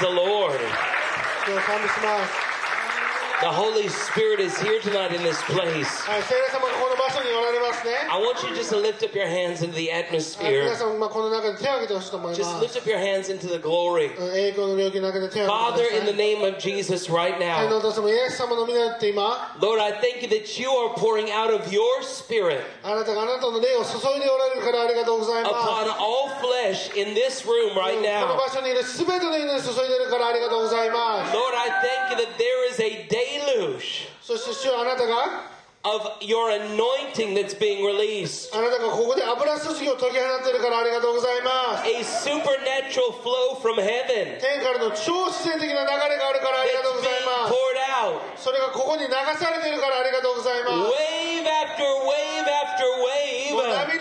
the Lord. The Holy Spirit is here tonight in this place. I want you just to lift up your hands into the atmosphere. Just lift up your hands into the glory. Father, in the name of Jesus right now, Lord, I thank you that you are pouring out of your spirit upon all flesh in this room right now. Lord, I thank you that there is a day deluge そして主よあなたが of your anointing that's being released. あなたがここで油注ぎを解き放っているからありがとうございます A supernatural flow from heaven 天からの超自然的な流れがあるからありがとうございます poured out. それがここに流されているからありがとうございます Wave after wave after もう wave. 波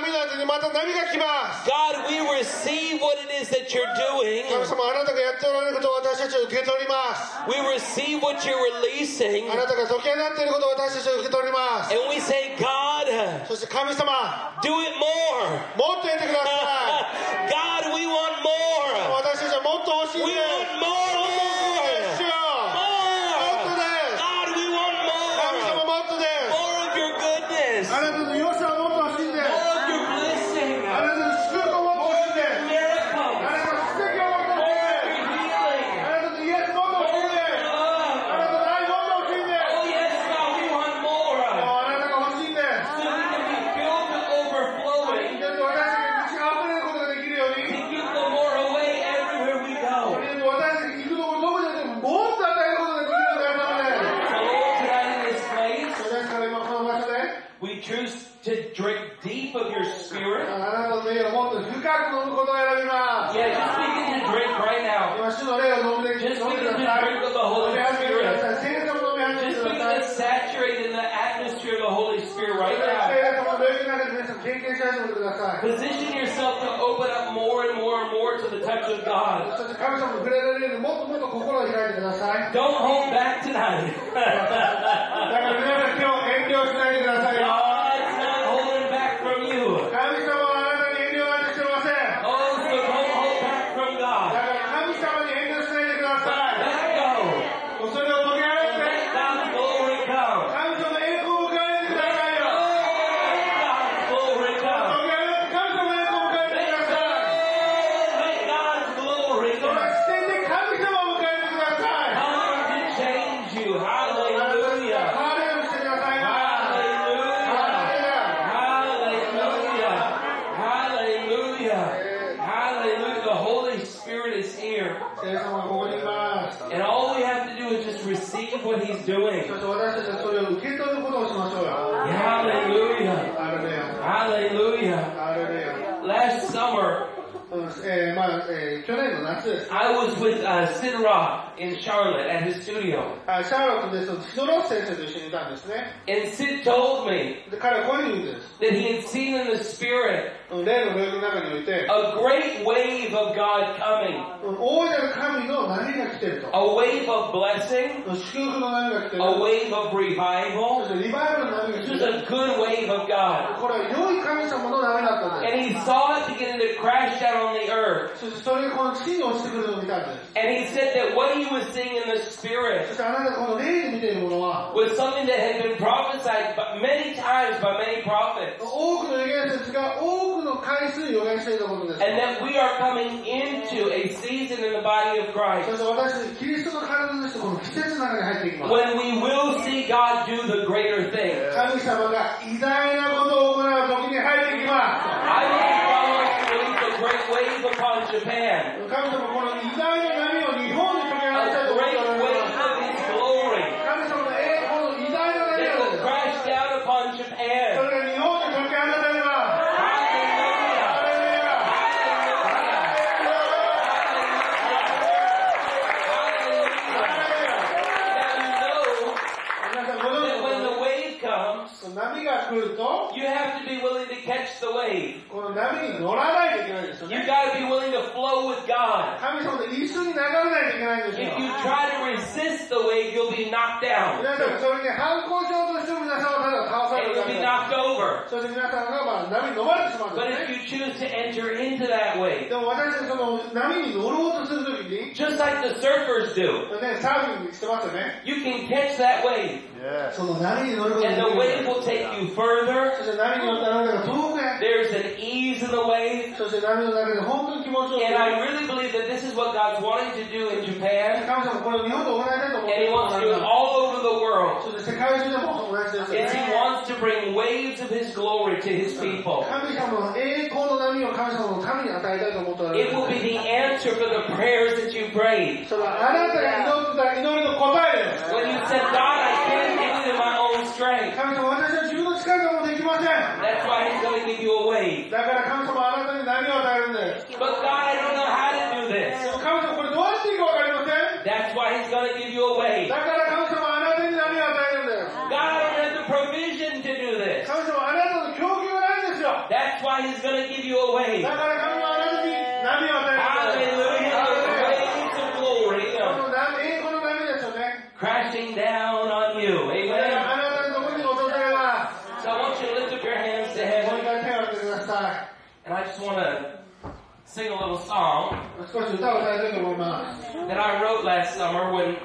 の後に波の後にまた波が来ます God, we receive what it is that you're doing. 神様あなたがやっておられることを私たちは受け取ります We receive what you're releasing. あなたが解き放っていることを私たちは受け取ります And we say, God, そして神様 do it more. もっとやってくださ God, we want い more. 私たちはもっと欲しい We んです want more, 되기를 모든 흑각으로 오는 것도 아니라 Yeah, just speak in the drink right now. Just speak in the drink of the Holy Spirit. Just begin to saturate in the atmosphere of the Holy Spirit right now. Position yourself to open up more and more and more to the touch of God. Don't hold back tonight. 去年の夏です I was with uh, Sid Rock in Charlotte at his studio. あシャーロットですとシドロス先生と一緒にいたんですね And Sid told me で彼はこういうふうに言うんです that he had seen in the Spirit a great wave of God coming. A wave of blessing. A wave of revival. Just a good wave of God. And he saw it beginning to crash down on the earth. And he said that what he was seeing in the spirit was something that had been prophesied many times by many prophets. And that we are coming into a season in the body of Christ when we will see God do the greater thing. I believe God wants to release the great waves upon Japan. That when you have to be willing to catch the wave. You've got to be willing to flow with God. If you try to resist the wave, you'll be knocked down. And you'll be knocked over. But if you choose to enter into that wave, just like the surfers do, you can catch that wave. Yeah. And the wave will take you further there's an ease in the way. And I really believe that this is what God's wanting to do in Japan. And He wants to do it all over the world. And He wants to bring waves of His glory to His people. It will be the answer for the prayers that you pray. When you said, God, I can't do it in my own strength. That's why he's going to give you a wave. But God, I don't know how to do this. That's why he's going to give you a wave. God, I don't have the provision to do this. That's why he's going to give you a wave. Hallelujah. want to sing a little song that I wrote last summer when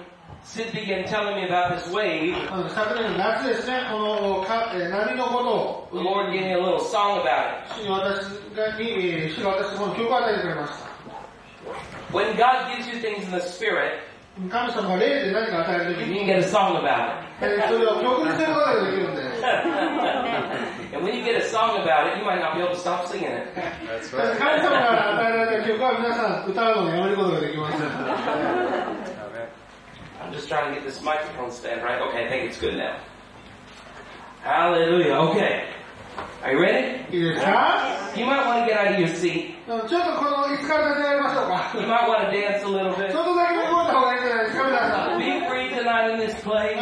Sid began telling me about this wave. The Lord gave me a little song about it. When God gives you things in the Spirit, 神様が霊で何か与えるとき you に、 can get a song about えーそれを曲にすることができるんで it. and when you get a song about it, you might not be able to stop singing it. that's 神 right. 様が与えられた曲は皆さん歌うのをやめることができません。 I'm just trying to get this microphone stand right. Okay, I think it's good now. Hallelujah. Okay. Are you ready? いいですか You might want to get out of your seat. ちょっとこの椅子から立ち上がりましょうか。 You might want to dance a little ち bit. in this place.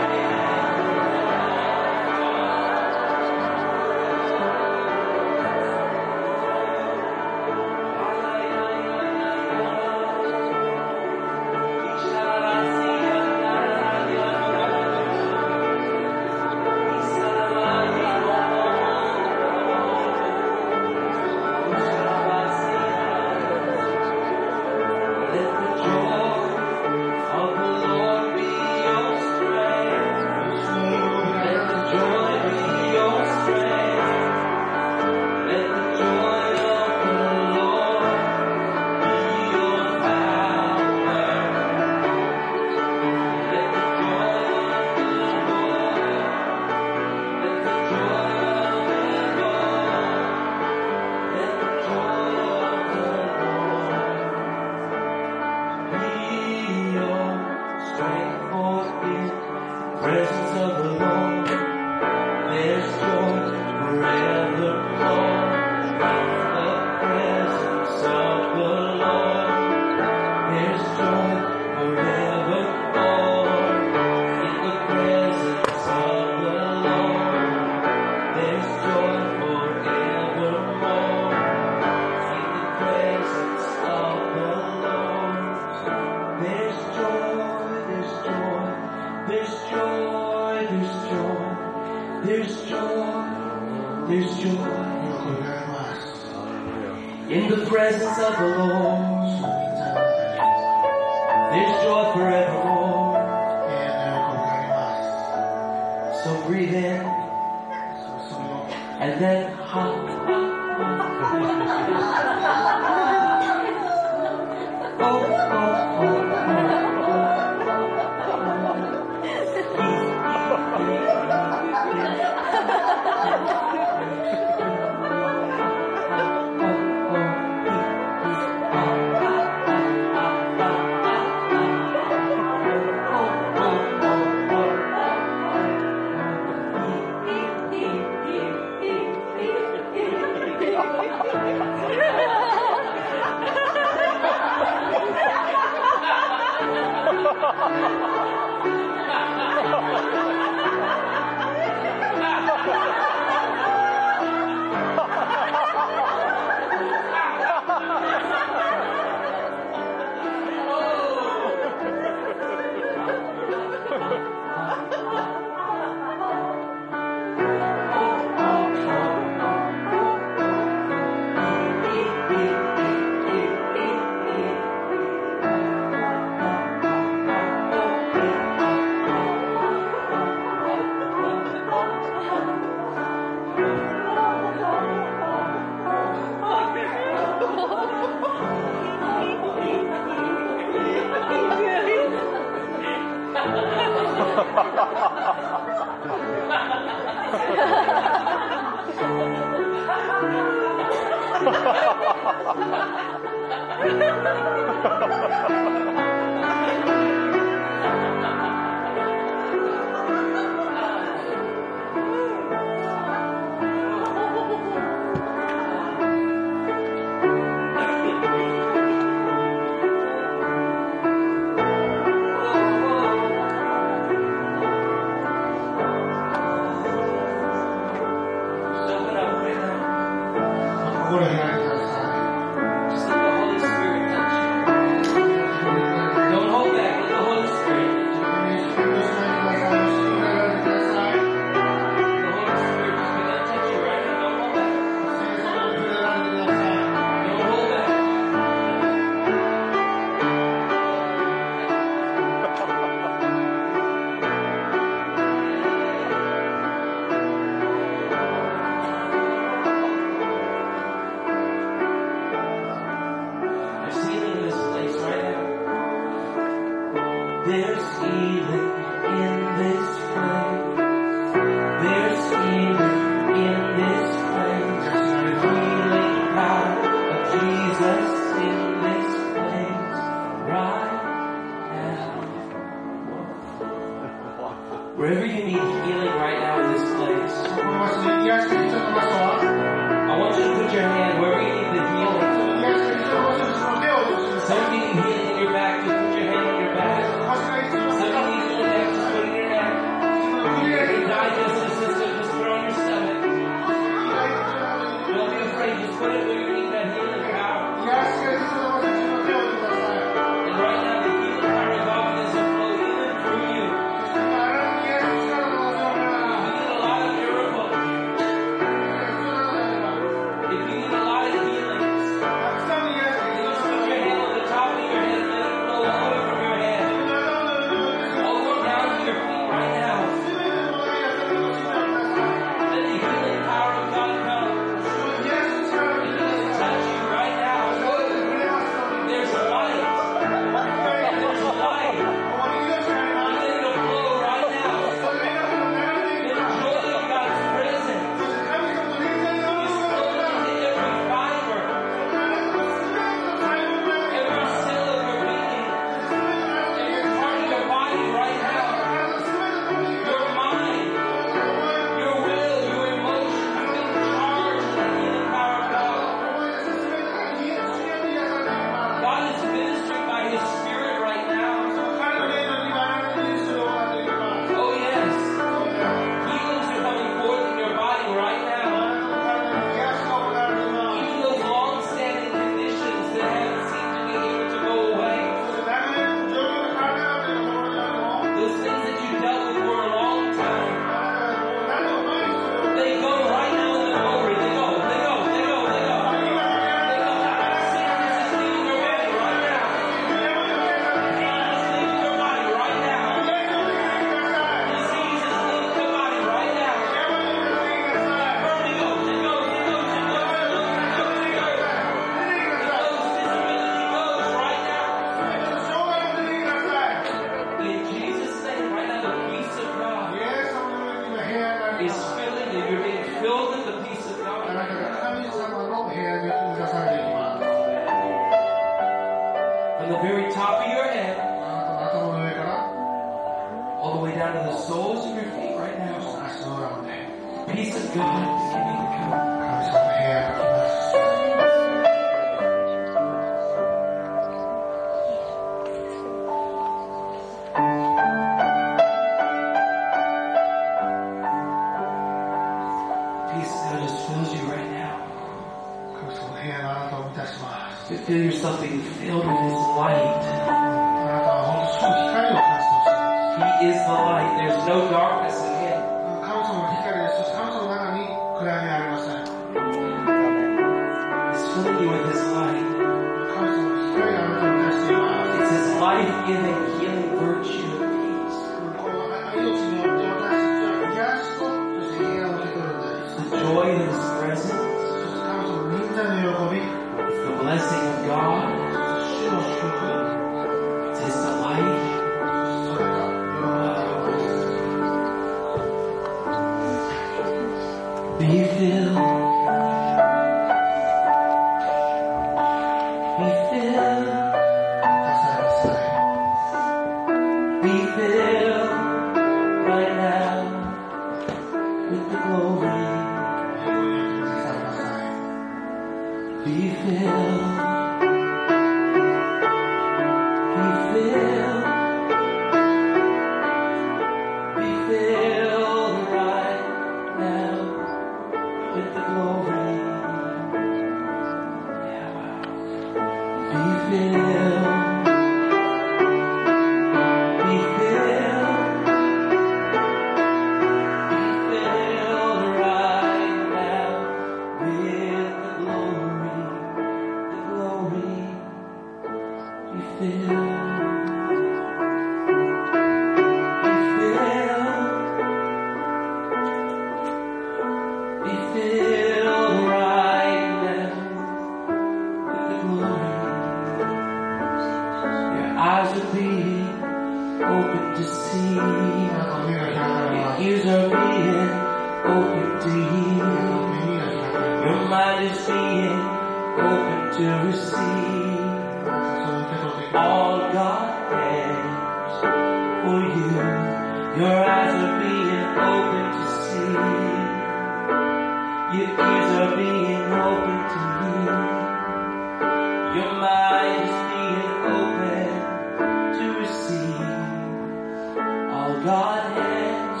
God has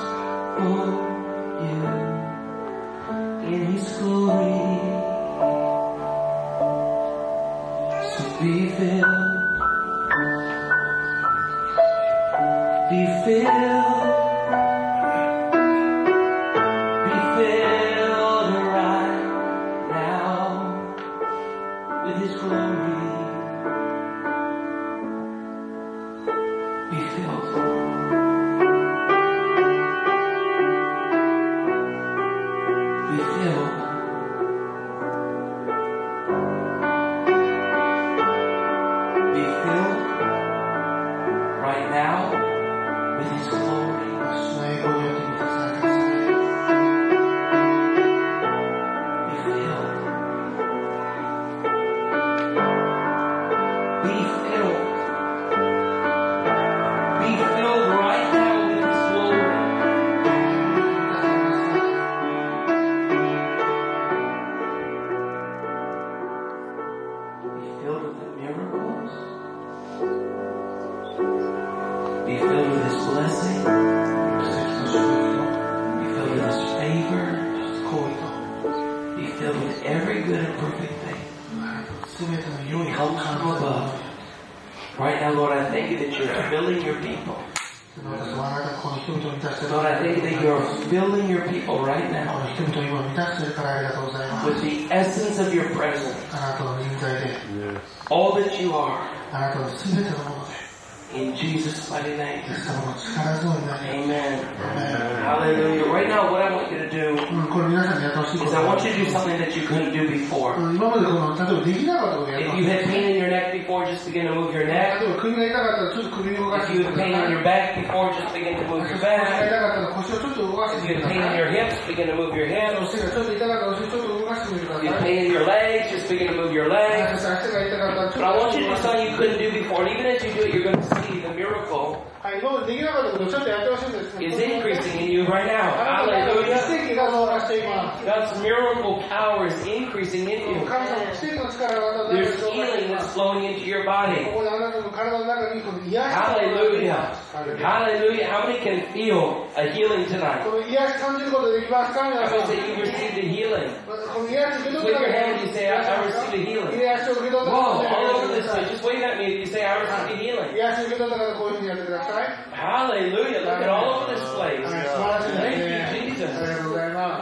for you in His glory. So be filled. Be filled. Hallelujah. Right now, what I want you to do is I want you to do something that you couldn't do before. If you had pain in your neck before, just begin to move your neck. If you had pain in your back before, just begin to move your back. If you had pain in your hips, begin to move your hips. In pain in your legs, just beginning to move your legs. But I want you to do something you couldn't do before. And even as you do it, you're going to see the miracle is increasing in you right now. Hallelujah. God's miracle power is increasing in you. There's healing that's flowing into your body. Hallelujah. Hallelujah. How many can feel a healing tonight? I mean, that you received a healing. With your hand, you say, I, I receive a healing. Whoa, all over this place. Just wave at me if you say, I receive a healing. Hallelujah. Look at all over this place. Thank you, Jesus.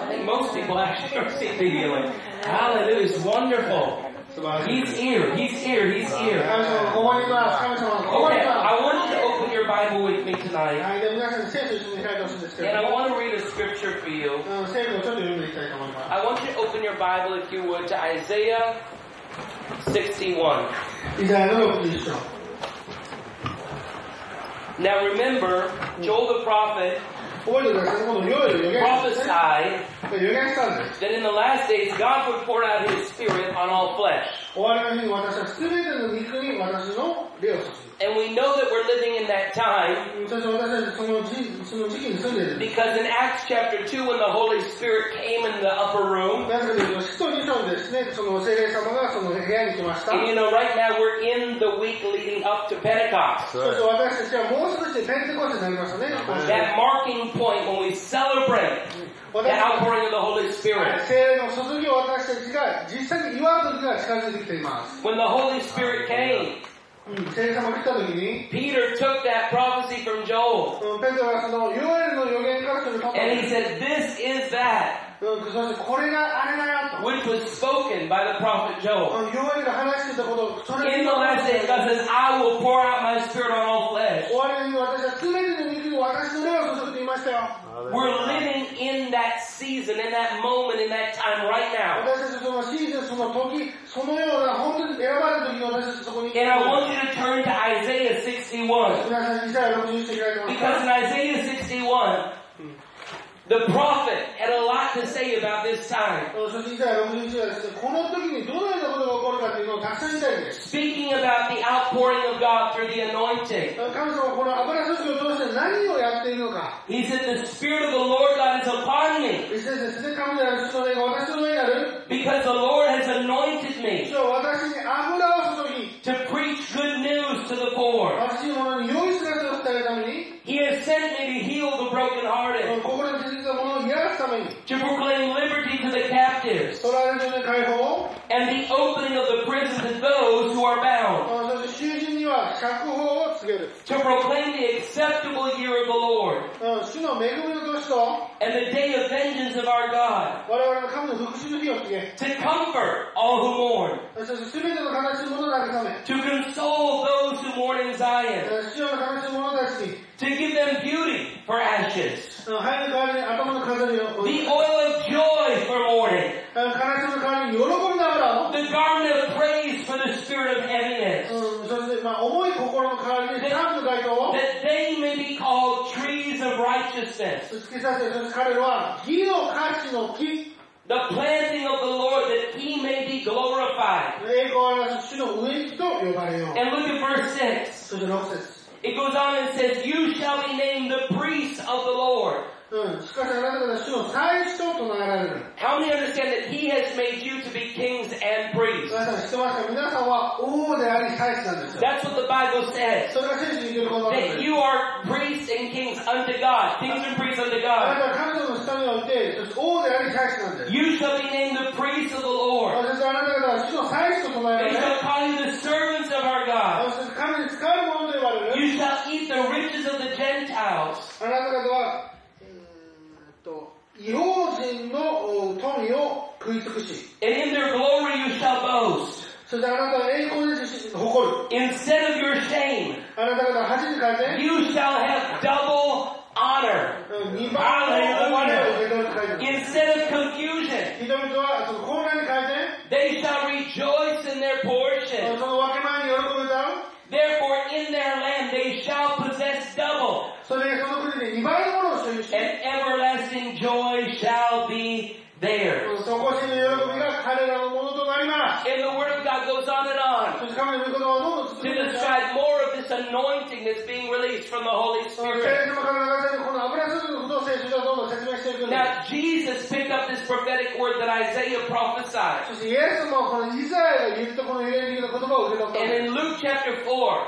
I think most people actually receive the healing. Hallelujah. It's wonderful. He's here. He's here. He's here. Okay, I want you to open your Bible with me tonight. And I want to read a scripture for you. I want you to open your Bible, if you would, to Isaiah 61. Now remember, Joel the prophet Prophesied that in the last days God would pour out His Spirit on all flesh. And we know that we're living in that time because in Acts chapter 2 when the Holy Spirit came in the upper room, ですね、その聖霊様がその部屋に来ました。 and you know right now we're in the week leading up to Pentecost. そして私たちはもう少しでペンテコステになりましたね。 That marking point when we celebrate the 私 outpouring of the Holy Spirit. 聖霊の注ぎを私たちが実際に祝う時が近づいてきています。 When the Holy Spirit came, うん、聖霊様が来た時に、 Peter took that prophecy from Joel うん、ペテロはそのヨエルの予言からそれを取ったん and で he す。 said, This is that Which was spoken by the prophet Joel. In the last days, God says, I will pour out my spirit on all flesh. We're living in that season, in that moment, in that time right now. And I want you to turn to Isaiah 61. Because in Isaiah 61, the prophet had a lot to say about this time. Speaking about the outpouring of God through the anointing. He said, The Spirit of the Lord God is upon me. Because the Lord has anointed me to preach good news to the poor. He has sent me to heal the brokenhearted. To proclaim liberty to the captives. And the opening of the prison to those who are bound. To proclaim the acceptable year of the Lord. And the day of vengeance of our God. To comfort all who mourn. To console those The planting of the Lord that he may be glorified. And look at verse 6. It goes on and says, You shall be named the priest of the Lord. How many understand that he That's what the Bible says. それが聖書に言ってることなんで That す。 you are priests and kings unto God. Kings and priests unto あ God. なたは神様の下において、そして王であり祭司なんです。 You shall be named the priests of the Lord. そしてあなた方は主の祭司と唱え They られる。 shall call you the servants of our God. そして神に使えるものと呼ばれる。 You shall eat the riches of the Gentiles. あなた方は、えーっと、違法人のお富を食い尽くし、 And in their glory you shall boast. そしてあなたは栄光で自身誇る。 Instead of your shame, あなた方は恥に変えて、 you shall have double honor. うん二番の我を受け取ると書いてある。 Instead of confusion, 人々はその混乱 To describe more of this anointing that's being released from the Holy Spirit. Now Jesus picked up this prophetic word that Isaiah prophesied. And in Luke chapter 4,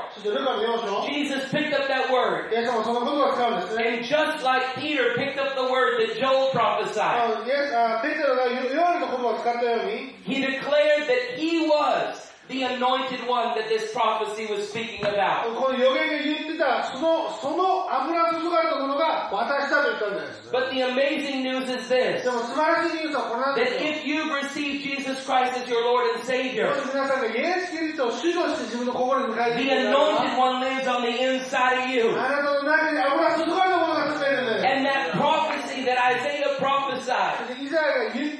Jesus picked up that word. And just like Peter picked up the word that Joel prophesied, he declared that he was the anointed one that this prophecy was speaking about. この予言が言ってた、その、その油注がれたものが私だと言ったんです。 But the amazing news is this, でも素晴らしいニュースはこれなんで that すよ。 if you've received Jesus Christ as your Lord and も Savior, し皆さんがイエス・キリストを主として自分の心に迎えて the いくなら anointed one lives on the inside of you. あなたの中に油注がれたものが住んでいるんです。 And that prophecy that Isaiah prophesied, そしてイザヤが言っ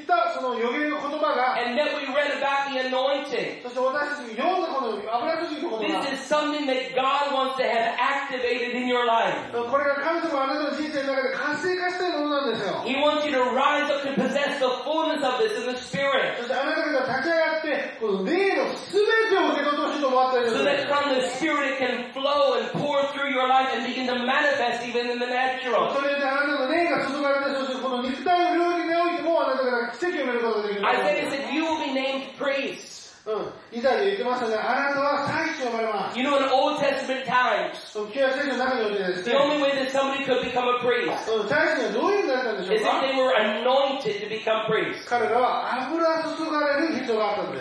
たその予言の言葉が、 and that we read about the anointing, そして私たちに読んだこの油注ぎの言葉 this is something that God wants to have activated in your life. これが神様があなたの人生の中で活性化したいものなんですよ。 He wants you to rise up to possess the fullness of this in the Spirit. そしてあなたが立ち上がって、この霊の全てを受け取ってほしいと思っているん So で that す。 from the Spirit it can flow and pour through your life and begin to manifest even in the natural. それであなたの霊が注がれて、そしてこの肉体の領域においてもあなたが奇跡を見ること I said, "He said, you will be named priest. Hmm. You know, in Old Testament times, the only way that somebody could become a priest is if they were anointed to become priests.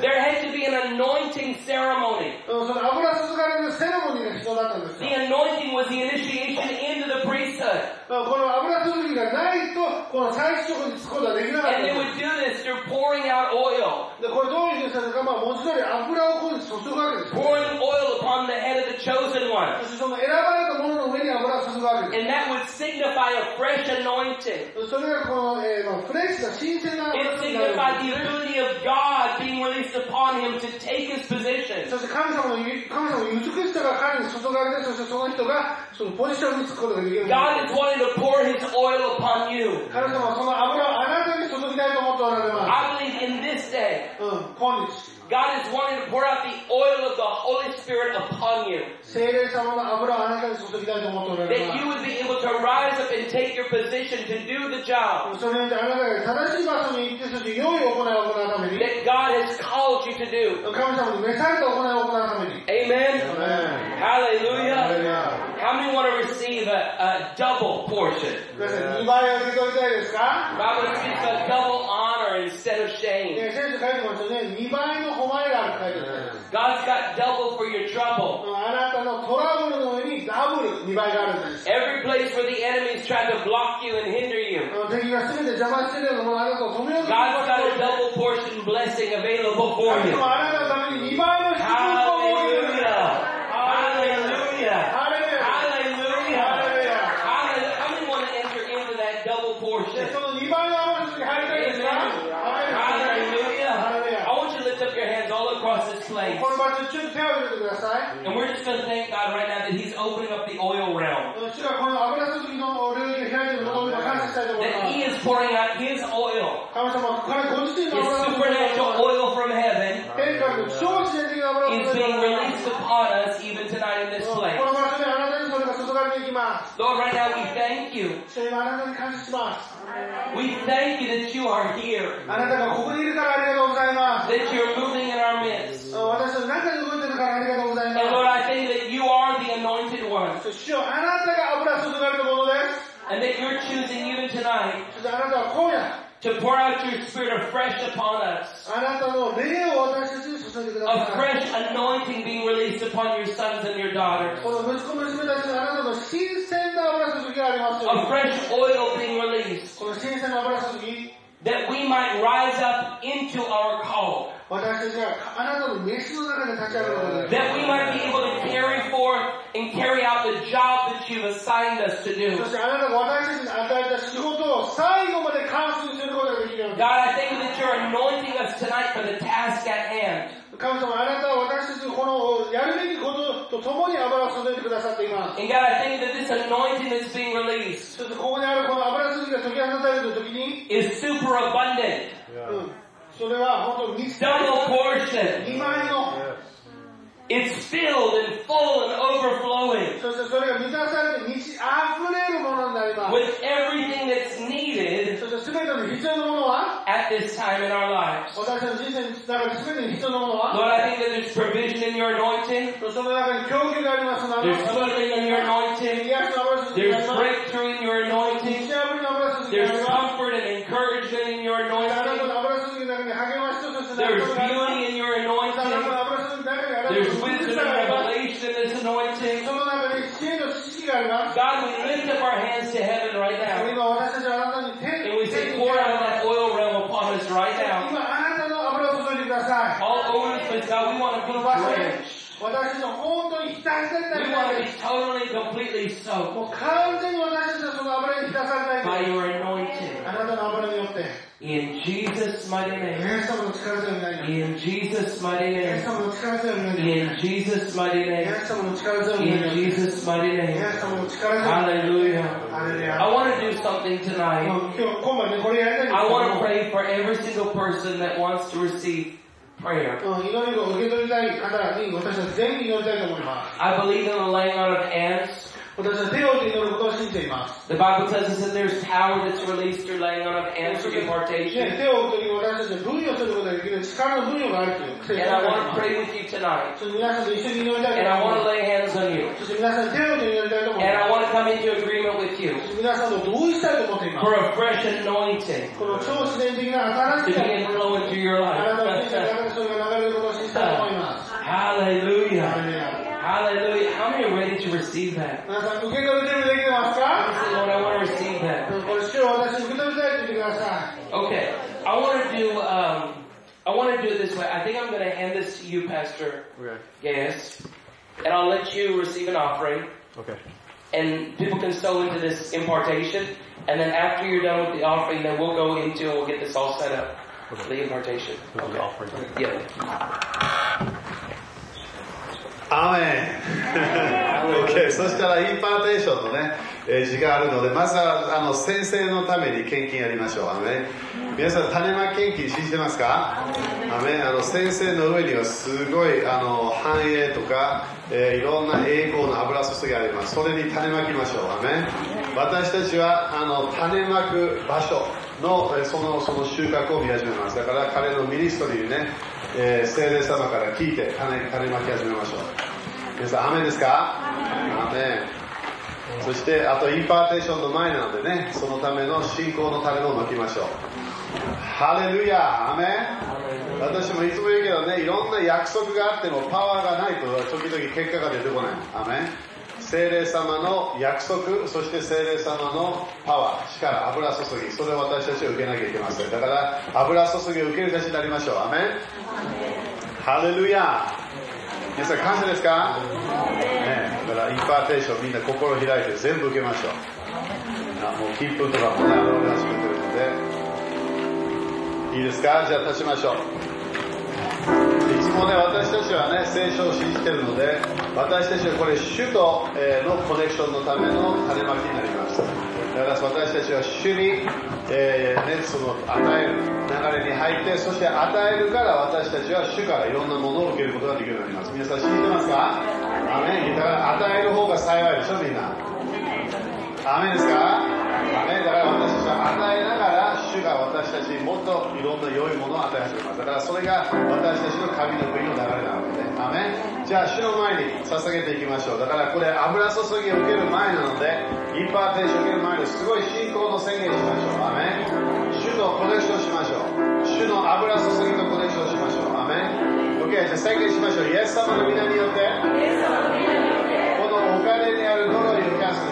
There had to be an anointing ceremony. The anointing was the initiation. この油つりがないとこの最再食につくことができなかった。pouring oil upon the head of the chosen one. そしてその選ばれたものの上に油を注ぐわけです。 And that would signify a fresh anointing. それがこの、えーまあ、フレッシュな新鮮な It 油になる signified the ability of God being released upon him to take his position. そして神様のゆ、神様の美しさが彼に注がれて、そしてその人がそのポジションにつくことができるんです。 God is wanting to pour his oil upon you. 神様はその油をあなたに注ぎたいと思っておられま I believe in this God is wanting to pour out the oil of the Holy Spirit upon you. That you would be able to rise up and take your position to do the job. That God has called you to do. Amen. Amen. Hallelujah. Hallelujah. How many want to receive a, a double portion? Yeah. God receives a double honor instead of shame. God's got double for your trouble. Every place where the enemy's trying to block you and hinder you. God's got a double portion blessing available for you. 手を入れてください。 And we're just going to thank God right now that He's opening up the oil realm. 主がこの油注ぎの領域を開いていることを感謝したいと思い That ま He す。 is pouring out His oil, 神様、彼ご自身 His の油注ぎ supernatural を oil from heaven, 天からの超自然的な油を注 is ぎ being released upon us even tonight in this こ place. の場所であなたにそれが注がれていきます。 Lord, right now we thank you. 主よあなたに感謝します。 We thank you that you are here, あなたがここにいるからありがとうございます。 that you're moving 主よあなたが油注がれたものです。 and that you're choosing even tonight そしてあなたは今夜、 to pour out your spirit afresh upon us. あなたの霊を私たちに注いでくだ A さい。 fresh anointing being released upon your sons and your daughters. この息子娘たちにあなたの新鮮な油注ぎがありますよう A に。 fresh oil being released. この新鮮な油注ぎ、 that we might rise up into our call. That we might be able to carry forth and carry out the job that you've assigned us to do. God, I thank you that you're anointing us tonight for the task at hand. とと共に油を注いでくださっています。And God, I thank you that this anointing that's being released そしてここにあるこの油注ぎが解き放たれる時に、is super abundant, うん、それは本当に double portion. 2枚の、It's filled and full and overflowing. With everything that's needed at this time in our lives. Lord, I think that there's provision in your anointing. There's healing in your anointing. There's breakthrough in your anointing. There's comfort and encouragement in your anointing. There's healing in your anointing. There's wisdom and revelation in this anointing. God, we lift up our hands to heaven right now. And we say, pour out that oil realm upon us right now. All over the place, God, we want to put be branch. 場所で drenched. 私の本当に浸りたい We ん want to で be す。 totally, completely soaked もう完全に私たちはその油に浸された by いんで your す。 anointing. あなたの油によって、 In Jesus' mighty イ name. エス様の力強いになります。 In Jesus' mighty イエ name. ス様の力強いになります。 In Jesus' mighty イエ name. ス様の力強いにな In ります。 Jesus' mighty イエ name. ス様の力強いになり Hallelujah. ます。ハレル I ヤ。 want to do something tonight. もう今日、今晩ね、これやりたいんです I けど want to も pray for every single person that wants to receive I believe in the laying out of hands. The Bible tells us that there's power that's released through laying on of hands for impartation. And I want to pray with you tonight. And I want to lay hands on you. And I want to come into agreement with you. For a fresh anointing. To begin flowing through your life. Hallelujah. Hallelujah. How many are ready to receive that? I Lord, I want to receive that. Okay. I want to do, um, I want to do it this way. I think I'm going to hand this to you, Pastor. Gaius, and I'll let you receive an offering. Okay. And people can sow into this impartation, and then after you're done with the offering, then we'll go into and we'll get this all set up. Okay. The impartation. Okay. The offering. Yeah. アーメン OK そしたらインパーテーションのね、えー時間あるのでまずはあの先生のために献金やりましょう。アーメン皆さん種まき献金信じてますか？アーメンあの先生の上にはすごいあの繁栄とか、えーいろんな栄光の油注ぎがあります。それに種まきましょう。アーメン私たちはあの種まく場所のえーそのその収穫を見始めます。だから彼のミニストリーにね、えー聖霊様から聞いて種種まき始めましょう皆さん、アーメンですか？アーメン。そして、あとインパーテーションの前なのでね、そのための信仰の種をまきましょう。ハレルヤアーメン？私もいつも言うけどね、いろんな約束があってもパワーがないと時々結果が出てこない。アーメン。聖霊様の約束、そして聖霊様のパワー、力、油注ぎ、それを私たちは受けなきゃいけません。だから、油注ぎを受けるたちになりましょう。アメン。ハレルヤ皆さん感謝ですか？ねだからインパーテーションみんな心開いて全部受けましょうあもう金粉とかもね現れ始めてるのでいいですか？じゃあ立ちましょうもね私たちはね聖書を信じてるので私たちはこれ主とえーのコネクションのための種まきになります。だから私たちは主に、えーね、その与える流れに入ってそして与えるから私たちは主からいろんなものを受けることができるようになります。皆さん信じてますか？アメン。だから与える方が幸いでしょみんなアメンですか？アメンだから私たちは与えながら主が私たちにもっといろんな良いものを与え始めます。だからそれが私たちの神の国の流れなわけでアメン？じゃあ主の前に捧げていきましょう。だからこれ油注ぎを受ける前なのでインパーテーションを受ける前にすごい信仰の宣言しましょう。アメン？主とコネクションしましょう。主の油注ぎとコネクションしましょう。アメン？OK じゃあ宣言しましょう。イエス様の皆によって。このお金にある呪いをキャンセル